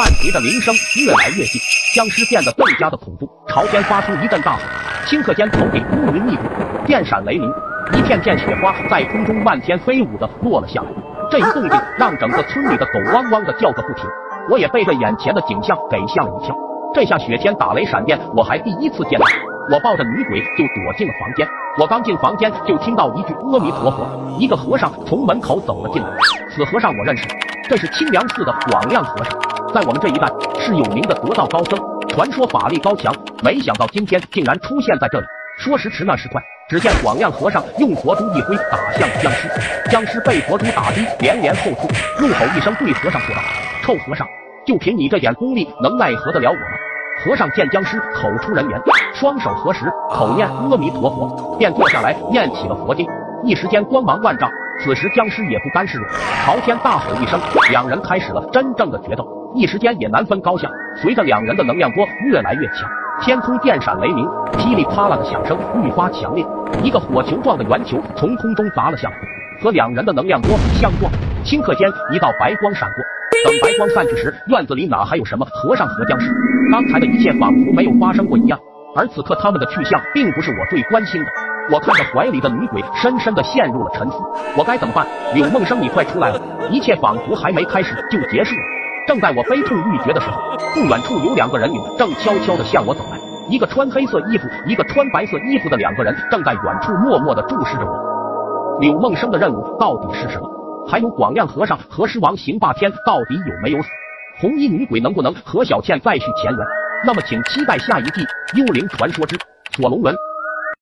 伴随着铃声越来越近，僵尸变得更加的恐怖，朝天发出一阵大吼，顷刻间头顶乌云密布，电闪雷鸣，一片片雪花在空中漫天飞舞的落了下来。这一动静让整个村里的狗汪汪的叫个不停，我也被这眼前的景象给吓了一跳。这下雪天打雷闪电，我还第一次见到。我抱着女鬼就躲进了房间。我刚进房间，就听到一句阿弥陀佛。一个和尚从门口走了进来。此和尚我认识，这是清凉寺的广亮和尚，在我们这一带是有名的得道高僧，传说法力高强。没想到今天竟然出现在这里。说时迟，那时快，只见广亮和尚用佛珠一挥，打向僵尸。僵尸被佛珠打的，连连后退，怒吼一声，对和尚说道：“臭和尚，就凭你这点功力，能奈何得了我吗？”和尚见僵尸口出人言，双手合十，口念阿弥陀佛，便坐下来念起了佛经。一时间光芒万丈。此时僵尸也不甘示弱，朝天大吼一声，两人开始了真正的决斗。一时间也难分高下。随着两人的能量波越来越强，天空电闪雷鸣，噼里啪啦的响声愈发强烈。一个火球状的圆球从空中砸了下来，和两人的能量波相撞，顷刻间一道白光闪过。等白光散去时，院子里哪还有什么和尚和僵尸？刚才的一切仿佛没有发生过一样。而此刻他们的去向，并不是我最关心的。我看着怀里的女鬼，深深的陷入了沉思。我该怎么办？柳梦生，你快出来了！一切仿佛还没开始就结束了。正在我悲痛欲绝的时候，不远处有两个人影正悄悄的向我走来。一个穿黑色衣服，一个穿白色衣服的两个人正在远处默默的注视着我。柳梦生的任务到底是什么？还有广亮和尚和狮王邢霸天到底有没有死？红衣女鬼能不能和小倩再续前缘？那么，请期待下一季《幽灵传说之锁龙门》。